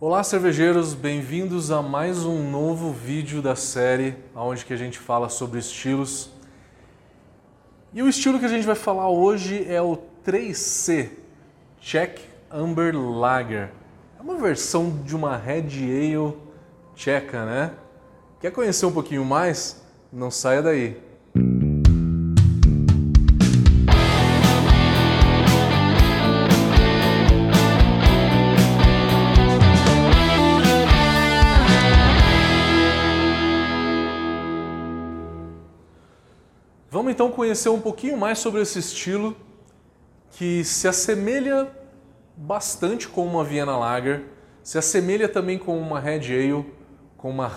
Olá cervejeiros, bem-vindos a mais um novo vídeo da série onde que a gente fala sobre estilos. E o estilo que a gente vai falar hoje é o 3C Czech Amber Lager. É uma versão de uma Red Ale tcheca, né? Quer conhecer um pouquinho mais? Não saia daí. Então conhecer um pouquinho mais sobre esse estilo que se assemelha bastante com uma Vienna Lager, se assemelha também com uma Red Ale, com uma,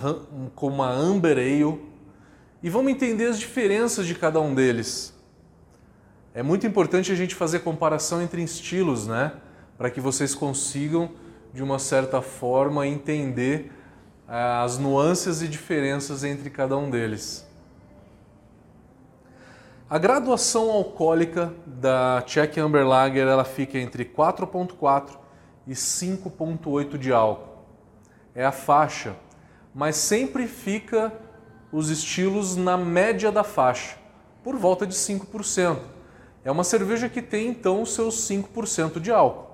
com uma Amber Ale, e vamos entender as diferenças de cada um deles. É muito importante a gente fazer comparação entre estilos, né? Para que vocês consigam, de uma certa forma, entender ah, as nuances e diferenças entre cada um deles. A graduação alcoólica da Czech Amber Lager ela fica entre 4.4 e 5.8 de álcool. É a faixa, mas sempre fica os estilos na média da faixa, por volta de 5%. É uma cerveja que tem então seus 5% de álcool.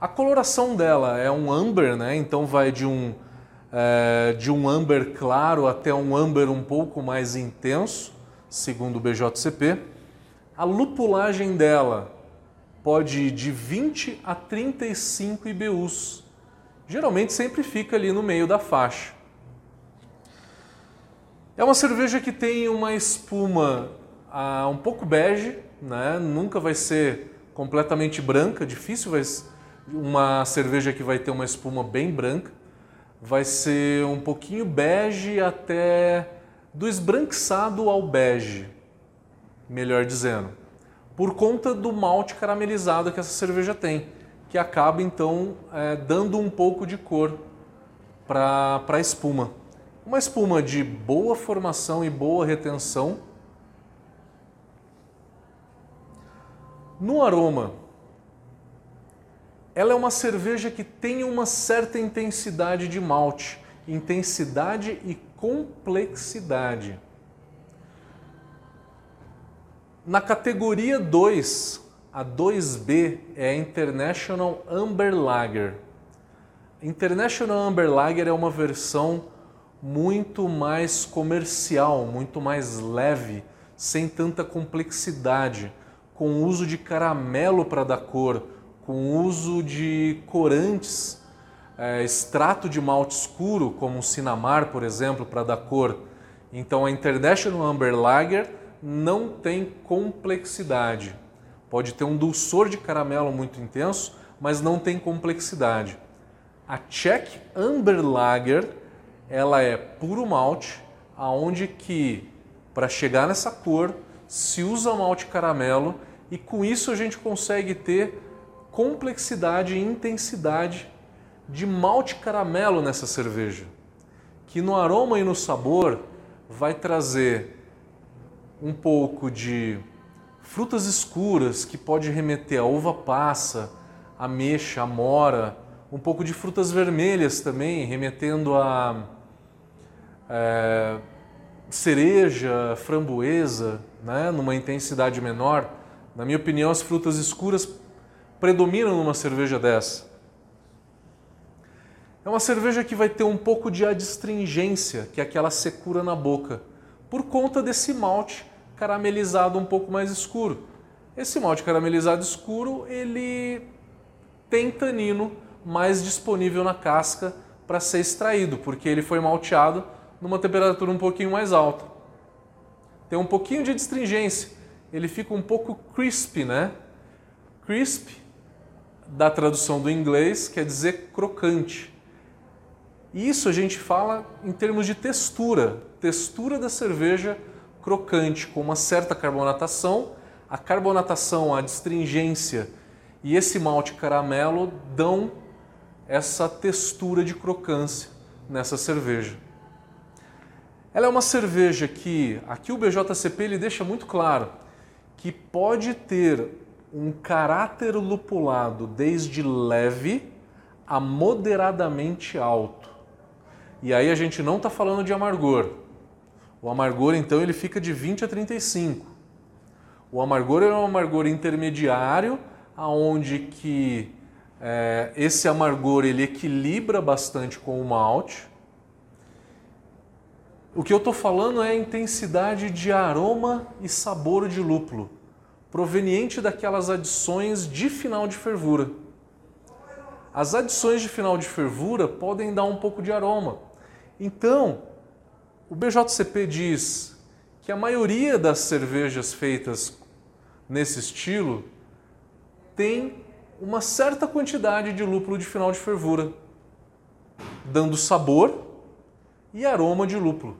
A coloração dela é um amber, né? Então vai de um é, de um amber claro até um amber um pouco mais intenso, segundo o BJCP. A lupulagem dela pode ir de 20 a 35 IBUs. Geralmente sempre fica ali no meio da faixa. É uma cerveja que tem uma espuma ah, um pouco bege, né? nunca vai ser completamente branca, difícil vai uma cerveja que vai ter uma espuma bem branca vai ser um pouquinho bege até do esbranquiçado ao bege, melhor dizendo, por conta do malte caramelizado que essa cerveja tem, que acaba então é, dando um pouco de cor para a espuma. Uma espuma de boa formação e boa retenção. No aroma, ela é uma cerveja que tem uma certa intensidade de malte, intensidade e complexidade. Na categoria 2, a 2B é a International Amber Lager. International Amber Lager é uma versão muito mais comercial, muito mais leve, sem tanta complexidade, com uso de caramelo para dar cor, com uso de corantes, é, extrato de malte escuro, como o Sinamar, por exemplo, para dar cor. Então a International Amber Lager não tem complexidade. Pode ter um dulçor de caramelo muito intenso, mas não tem complexidade. A Czech Amber Lager, ela é puro malte, aonde que para chegar nessa cor se usa malte caramelo e com isso a gente consegue ter complexidade e intensidade de malte caramelo nessa cerveja, que no aroma e no sabor vai trazer um pouco de frutas escuras que pode remeter a uva passa, ameixa, amora, um pouco de frutas vermelhas também, remetendo a é, cereja, framboesa, né, numa intensidade menor. Na minha opinião, as frutas escuras predominam numa cerveja dessa. É uma cerveja que vai ter um pouco de adstringência, que é aquela secura na boca, por conta desse malte caramelizado um pouco mais escuro. Esse malte caramelizado escuro, ele tem tanino mais disponível na casca para ser extraído, porque ele foi malteado numa temperatura um pouquinho mais alta. Tem um pouquinho de adstringência, ele fica um pouco crispy, né? Crisp da tradução do inglês quer dizer crocante. Isso a gente fala em termos de textura, textura da cerveja crocante, com uma certa carbonatação. A carbonatação, a astringência e esse malte caramelo dão essa textura de crocância nessa cerveja. Ela é uma cerveja que aqui o BJCP ele deixa muito claro que pode ter um caráter lupulado desde leve a moderadamente alto. E aí a gente não está falando de amargor. O amargor, então, ele fica de 20 a 35. O amargor é um amargor intermediário, aonde que é, esse amargor ele equilibra bastante com o malte. O que eu estou falando é a intensidade de aroma e sabor de lúpulo, proveniente daquelas adições de final de fervura. As adições de final de fervura podem dar um pouco de aroma. Então, o BJCP diz que a maioria das cervejas feitas nesse estilo tem uma certa quantidade de lúpulo de final de fervura, dando sabor e aroma de lúpulo.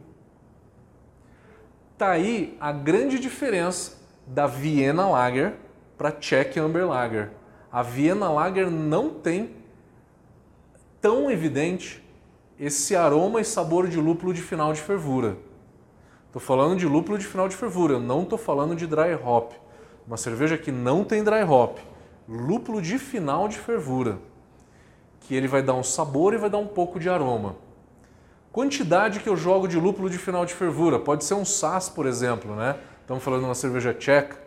Tá aí a grande diferença da Viena Lager para Czech Amber Lager. A Viena Lager não tem tão evidente esse aroma e sabor de lúpulo de final de fervura. Estou falando de lúpulo de final de fervura, não estou falando de dry hop. Uma cerveja que não tem dry hop, lúpulo de final de fervura, que ele vai dar um sabor e vai dar um pouco de aroma. Quantidade que eu jogo de lúpulo de final de fervura, pode ser um SAS, por exemplo, né? Estamos falando de uma cerveja tcheca.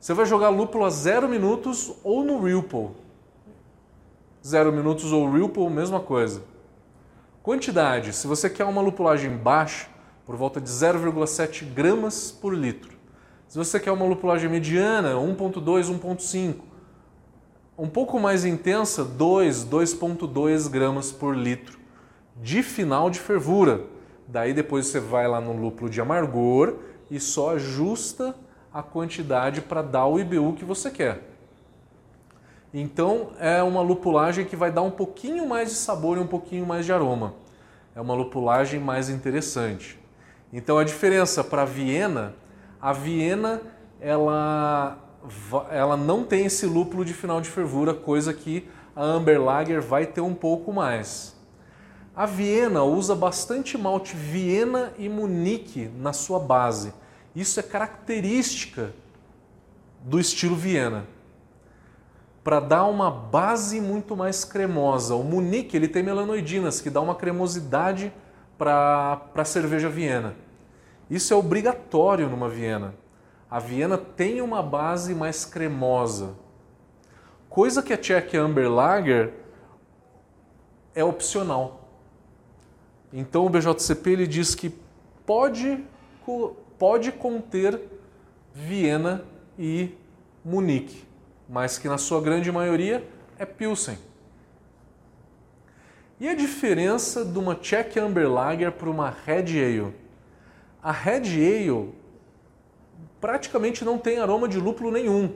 Você vai jogar lúpulo a 0 minutos ou no Ripple. 0 minutos ou Ripple, mesma coisa. Quantidade, se você quer uma lupulagem baixa, por volta de 0,7 gramas por litro. Se você quer uma lupulagem mediana, 1.2, 1.5. Um pouco mais intensa, 2, 2.2 gramas por litro de final de fervura. Daí depois você vai lá no lúpulo de amargor e só ajusta a quantidade para dar o IBU que você quer. Então é uma lupulagem que vai dar um pouquinho mais de sabor e um pouquinho mais de aroma. É uma lupulagem mais interessante. Então a diferença para a Viena, a Viena ela, ela não tem esse lúpulo de final de fervura, coisa que a Amber Lager vai ter um pouco mais. A Viena usa bastante malte Viena e Munique na sua base. Isso é característica do estilo Viena para dar uma base muito mais cremosa. O Munique ele tem melanoidinas, que dá uma cremosidade para a cerveja Viena. Isso é obrigatório numa Viena. A Viena tem uma base mais cremosa. Coisa que a Czech Amber Lager é opcional. Então o BJCP ele diz que pode, pode conter Viena e Munique mas que na sua grande maioria é Pilsen. E a diferença de uma Czech Amber Lager para uma Red Ale? A Red Ale praticamente não tem aroma de lúpulo nenhum.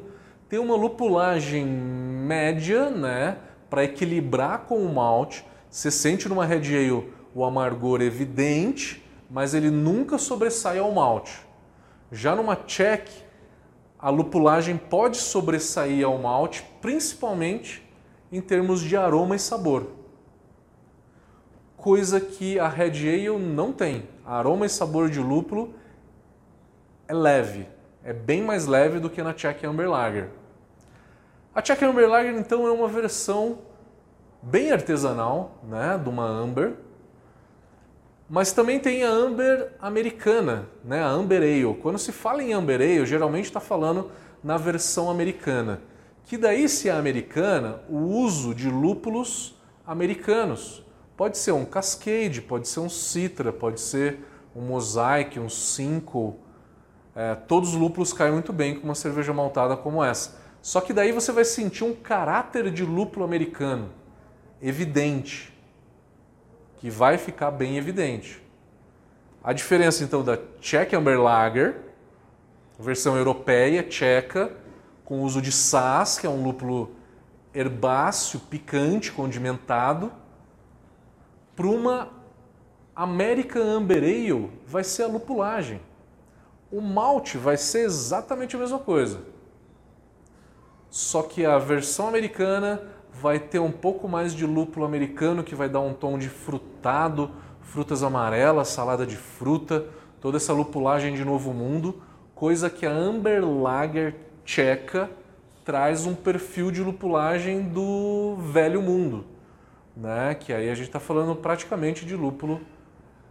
Tem uma lupulagem média, né, para equilibrar com o malte. Você sente numa Red Ale o amargor evidente, mas ele nunca sobressai ao malte. Já numa Czech a lupulagem pode sobressair ao malte, principalmente em termos de aroma e sabor. Coisa que a Red Ale não tem. Aroma e sabor de lúpulo é leve, é bem mais leve do que na Czech Amber Lager. A Czech Amber Lager então é uma versão bem artesanal, né, de uma Amber, mas também tem a Amber americana, né? a Amber Ale. Quando se fala em Amber Ale, geralmente está falando na versão americana. Que daí, se é americana, o uso de lúpulos americanos. Pode ser um Cascade, pode ser um Citra, pode ser um Mosaic, um Cinco. É, todos os lúpulos caem muito bem com uma cerveja maltada como essa. Só que daí você vai sentir um caráter de lúpulo americano evidente que vai ficar bem evidente. A diferença então da Czech Amber Lager, versão europeia, tcheca, com uso de Sass, que é um lúpulo herbáceo, picante, condimentado, para uma American Amber Ale vai ser a lupulagem. O malte vai ser exatamente a mesma coisa. Só que a versão americana vai ter um pouco mais de lúpulo americano que vai dar um tom de frutado, frutas amarelas, salada de fruta, toda essa lupulagem de novo mundo, coisa que a Amber Lager tcheca traz um perfil de lupulagem do velho mundo, né? que aí a gente está falando praticamente de lúpulo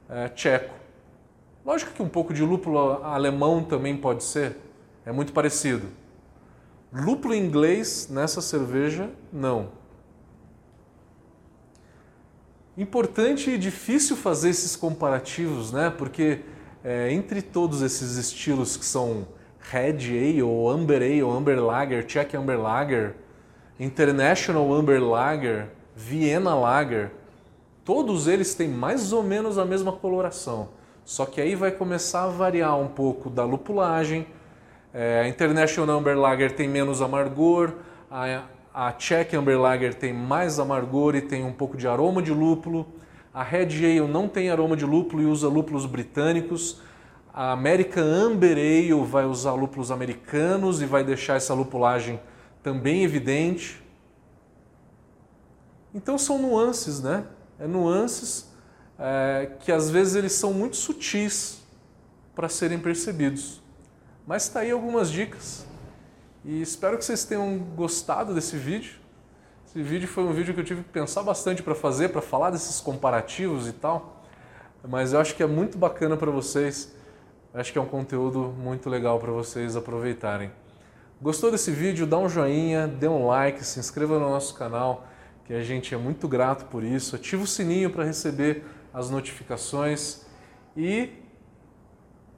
é, tcheco. Lógico que um pouco de lúpulo alemão também pode ser, é muito parecido. Lúpulo inglês nessa cerveja, não. Importante e difícil fazer esses comparativos, né? Porque é, entre todos esses estilos que são Red Ale, Amber Ale, Amber Lager, Czech Amber Lager, International Amber Lager, Vienna Lager, todos eles têm mais ou menos a mesma coloração. Só que aí vai começar a variar um pouco da lupulagem. É, a International Amber Lager tem menos amargor, a, a Czech Amber Lager tem mais amargor e tem um pouco de aroma de lúpulo. A Red Ale não tem aroma de lúpulo e usa lúpulos britânicos. A American Amber Ale vai usar lúpulos americanos e vai deixar essa lupulagem também evidente. Então são nuances, né? É nuances é, que às vezes eles são muito sutis para serem percebidos. Mas está aí algumas dicas e espero que vocês tenham gostado desse vídeo. Esse vídeo foi um vídeo que eu tive que pensar bastante para fazer, para falar desses comparativos e tal. Mas eu acho que é muito bacana para vocês. Acho que é um conteúdo muito legal para vocês aproveitarem. Gostou desse vídeo? Dá um joinha, dê um like, se inscreva no nosso canal, que a gente é muito grato por isso. Ativa o sininho para receber as notificações e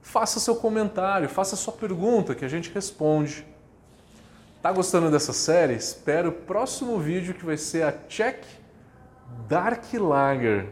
faça seu comentário, faça sua pergunta que a gente responde. Tá gostando dessa série? Espero o próximo vídeo que vai ser a Check Dark Lager.